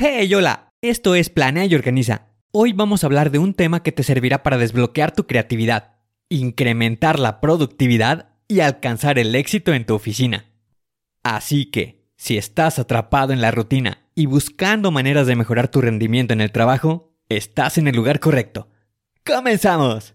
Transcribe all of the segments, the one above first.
Hey, hola, esto es Planea y Organiza. Hoy vamos a hablar de un tema que te servirá para desbloquear tu creatividad, incrementar la productividad y alcanzar el éxito en tu oficina. Así que, si estás atrapado en la rutina y buscando maneras de mejorar tu rendimiento en el trabajo, estás en el lugar correcto. ¡Comenzamos!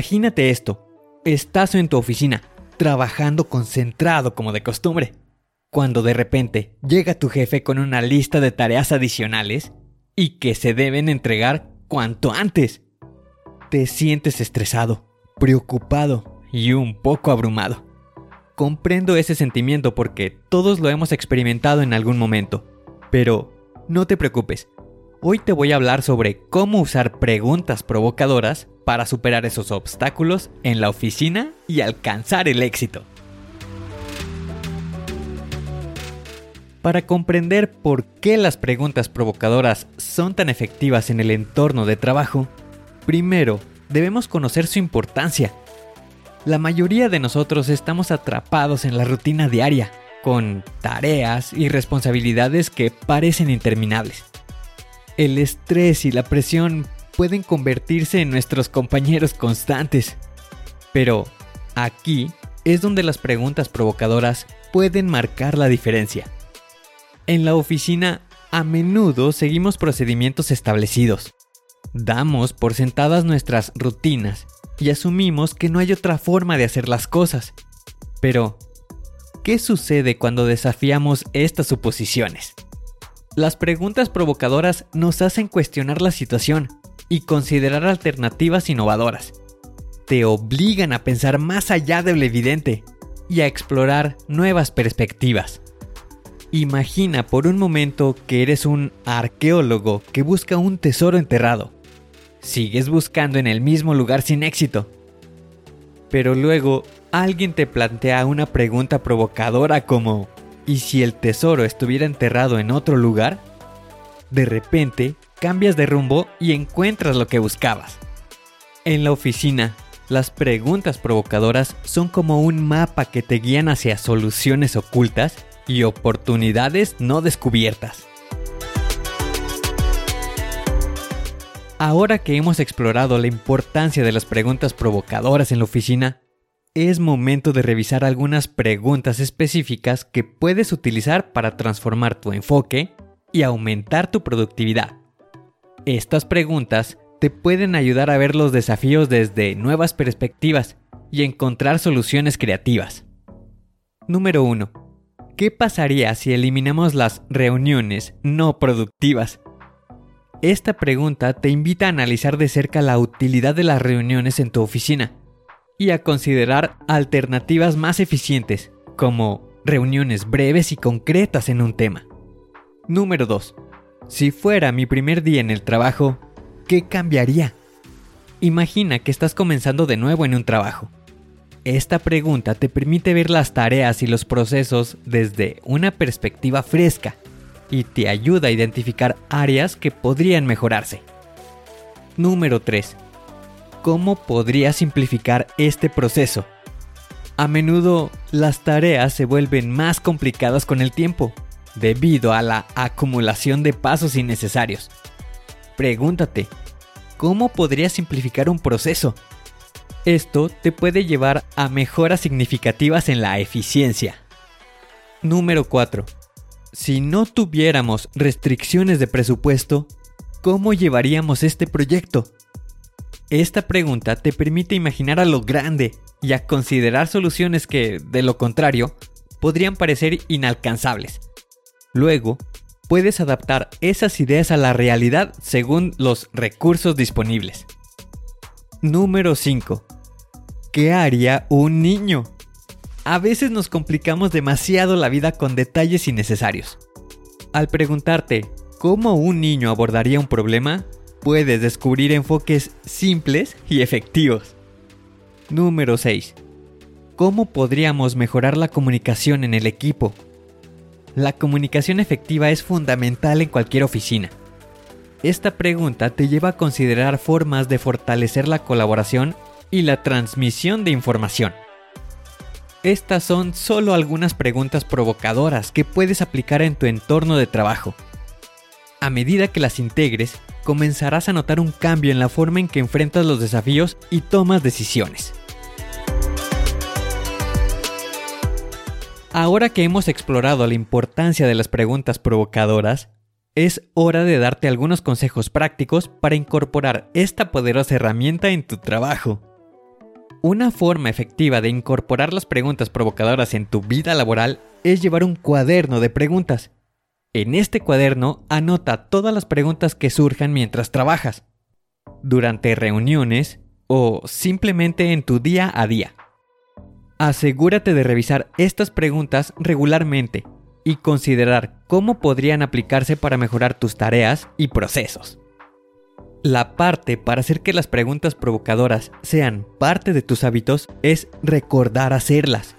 Imagínate esto. Estás en tu oficina, trabajando concentrado como de costumbre, cuando de repente llega tu jefe con una lista de tareas adicionales y que se deben entregar cuanto antes. Te sientes estresado, preocupado y un poco abrumado. Comprendo ese sentimiento porque todos lo hemos experimentado en algún momento. Pero no te preocupes, Hoy te voy a hablar sobre cómo usar preguntas provocadoras para superar esos obstáculos en la oficina y alcanzar el éxito. Para comprender por qué las preguntas provocadoras son tan efectivas en el entorno de trabajo, primero debemos conocer su importancia. La mayoría de nosotros estamos atrapados en la rutina diaria, con tareas y responsabilidades que parecen interminables el estrés y la presión pueden convertirse en nuestros compañeros constantes. Pero aquí es donde las preguntas provocadoras pueden marcar la diferencia. En la oficina, a menudo seguimos procedimientos establecidos. Damos por sentadas nuestras rutinas y asumimos que no hay otra forma de hacer las cosas. Pero, ¿qué sucede cuando desafiamos estas suposiciones? Las preguntas provocadoras nos hacen cuestionar la situación y considerar alternativas innovadoras. Te obligan a pensar más allá de lo evidente y a explorar nuevas perspectivas. Imagina por un momento que eres un arqueólogo que busca un tesoro enterrado. Sigues buscando en el mismo lugar sin éxito. Pero luego alguien te plantea una pregunta provocadora como ¿Y si el tesoro estuviera enterrado en otro lugar? De repente, cambias de rumbo y encuentras lo que buscabas. En la oficina, las preguntas provocadoras son como un mapa que te guían hacia soluciones ocultas y oportunidades no descubiertas. Ahora que hemos explorado la importancia de las preguntas provocadoras en la oficina, es momento de revisar algunas preguntas específicas que puedes utilizar para transformar tu enfoque y aumentar tu productividad. Estas preguntas te pueden ayudar a ver los desafíos desde nuevas perspectivas y encontrar soluciones creativas. Número 1. ¿Qué pasaría si eliminamos las reuniones no productivas? Esta pregunta te invita a analizar de cerca la utilidad de las reuniones en tu oficina y a considerar alternativas más eficientes, como reuniones breves y concretas en un tema. Número 2. Si fuera mi primer día en el trabajo, ¿qué cambiaría? Imagina que estás comenzando de nuevo en un trabajo. Esta pregunta te permite ver las tareas y los procesos desde una perspectiva fresca y te ayuda a identificar áreas que podrían mejorarse. Número 3. ¿Cómo podría simplificar este proceso? A menudo las tareas se vuelven más complicadas con el tiempo, debido a la acumulación de pasos innecesarios. Pregúntate, ¿cómo podrías simplificar un proceso? Esto te puede llevar a mejoras significativas en la eficiencia. Número 4. Si no tuviéramos restricciones de presupuesto, ¿cómo llevaríamos este proyecto? Esta pregunta te permite imaginar a lo grande y a considerar soluciones que, de lo contrario, podrían parecer inalcanzables. Luego, puedes adaptar esas ideas a la realidad según los recursos disponibles. Número 5. ¿Qué haría un niño? A veces nos complicamos demasiado la vida con detalles innecesarios. Al preguntarte cómo un niño abordaría un problema, puedes descubrir enfoques simples y efectivos. Número 6. ¿Cómo podríamos mejorar la comunicación en el equipo? La comunicación efectiva es fundamental en cualquier oficina. Esta pregunta te lleva a considerar formas de fortalecer la colaboración y la transmisión de información. Estas son solo algunas preguntas provocadoras que puedes aplicar en tu entorno de trabajo. A medida que las integres, comenzarás a notar un cambio en la forma en que enfrentas los desafíos y tomas decisiones. Ahora que hemos explorado la importancia de las preguntas provocadoras, es hora de darte algunos consejos prácticos para incorporar esta poderosa herramienta en tu trabajo. Una forma efectiva de incorporar las preguntas provocadoras en tu vida laboral es llevar un cuaderno de preguntas. En este cuaderno anota todas las preguntas que surjan mientras trabajas, durante reuniones o simplemente en tu día a día. Asegúrate de revisar estas preguntas regularmente y considerar cómo podrían aplicarse para mejorar tus tareas y procesos. La parte para hacer que las preguntas provocadoras sean parte de tus hábitos es recordar hacerlas.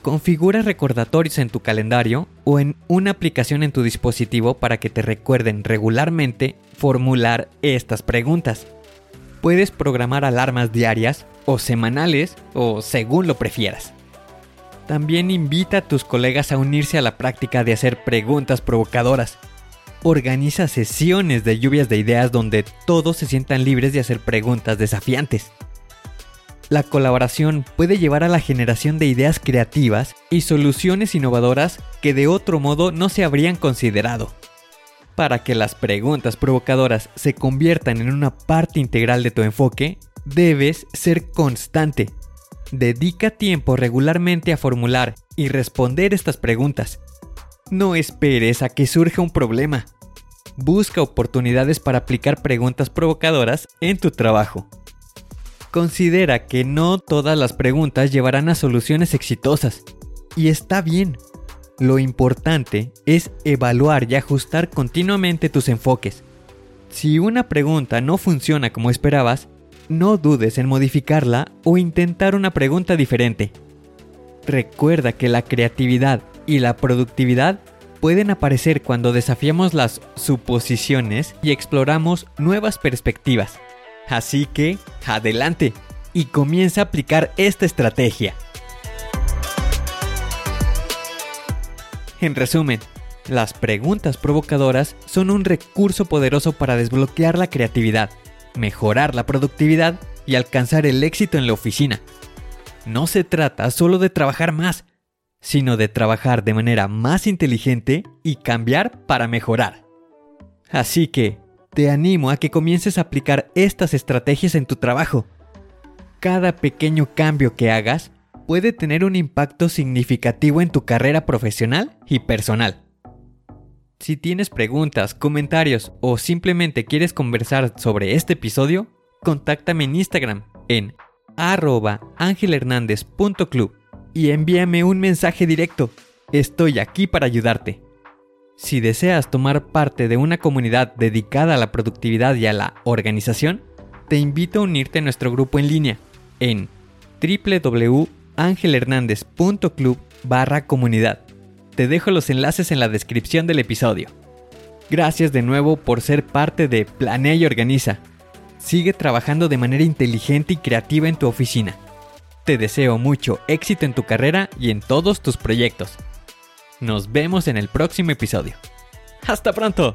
Configura recordatorios en tu calendario o en una aplicación en tu dispositivo para que te recuerden regularmente formular estas preguntas. Puedes programar alarmas diarias o semanales o según lo prefieras. También invita a tus colegas a unirse a la práctica de hacer preguntas provocadoras. Organiza sesiones de lluvias de ideas donde todos se sientan libres de hacer preguntas desafiantes. La colaboración puede llevar a la generación de ideas creativas y soluciones innovadoras que de otro modo no se habrían considerado. Para que las preguntas provocadoras se conviertan en una parte integral de tu enfoque, debes ser constante. Dedica tiempo regularmente a formular y responder estas preguntas. No esperes a que surja un problema. Busca oportunidades para aplicar preguntas provocadoras en tu trabajo. Considera que no todas las preguntas llevarán a soluciones exitosas. Y está bien. Lo importante es evaluar y ajustar continuamente tus enfoques. Si una pregunta no funciona como esperabas, no dudes en modificarla o intentar una pregunta diferente. Recuerda que la creatividad y la productividad pueden aparecer cuando desafiamos las suposiciones y exploramos nuevas perspectivas. Así que, adelante y comienza a aplicar esta estrategia. En resumen, las preguntas provocadoras son un recurso poderoso para desbloquear la creatividad, mejorar la productividad y alcanzar el éxito en la oficina. No se trata solo de trabajar más, sino de trabajar de manera más inteligente y cambiar para mejorar. Así que, te animo a que comiences a aplicar estas estrategias en tu trabajo. Cada pequeño cambio que hagas puede tener un impacto significativo en tu carrera profesional y personal. Si tienes preguntas, comentarios o simplemente quieres conversar sobre este episodio, contáctame en Instagram en arroba angelhernandez.club y envíame un mensaje directo. Estoy aquí para ayudarte. Si deseas tomar parte de una comunidad dedicada a la productividad y a la organización, te invito a unirte a nuestro grupo en línea en www angelhernandez.club barra comunidad. Te dejo los enlaces en la descripción del episodio. Gracias de nuevo por ser parte de Planea y Organiza. Sigue trabajando de manera inteligente y creativa en tu oficina. Te deseo mucho éxito en tu carrera y en todos tus proyectos. Nos vemos en el próximo episodio. ¡Hasta pronto!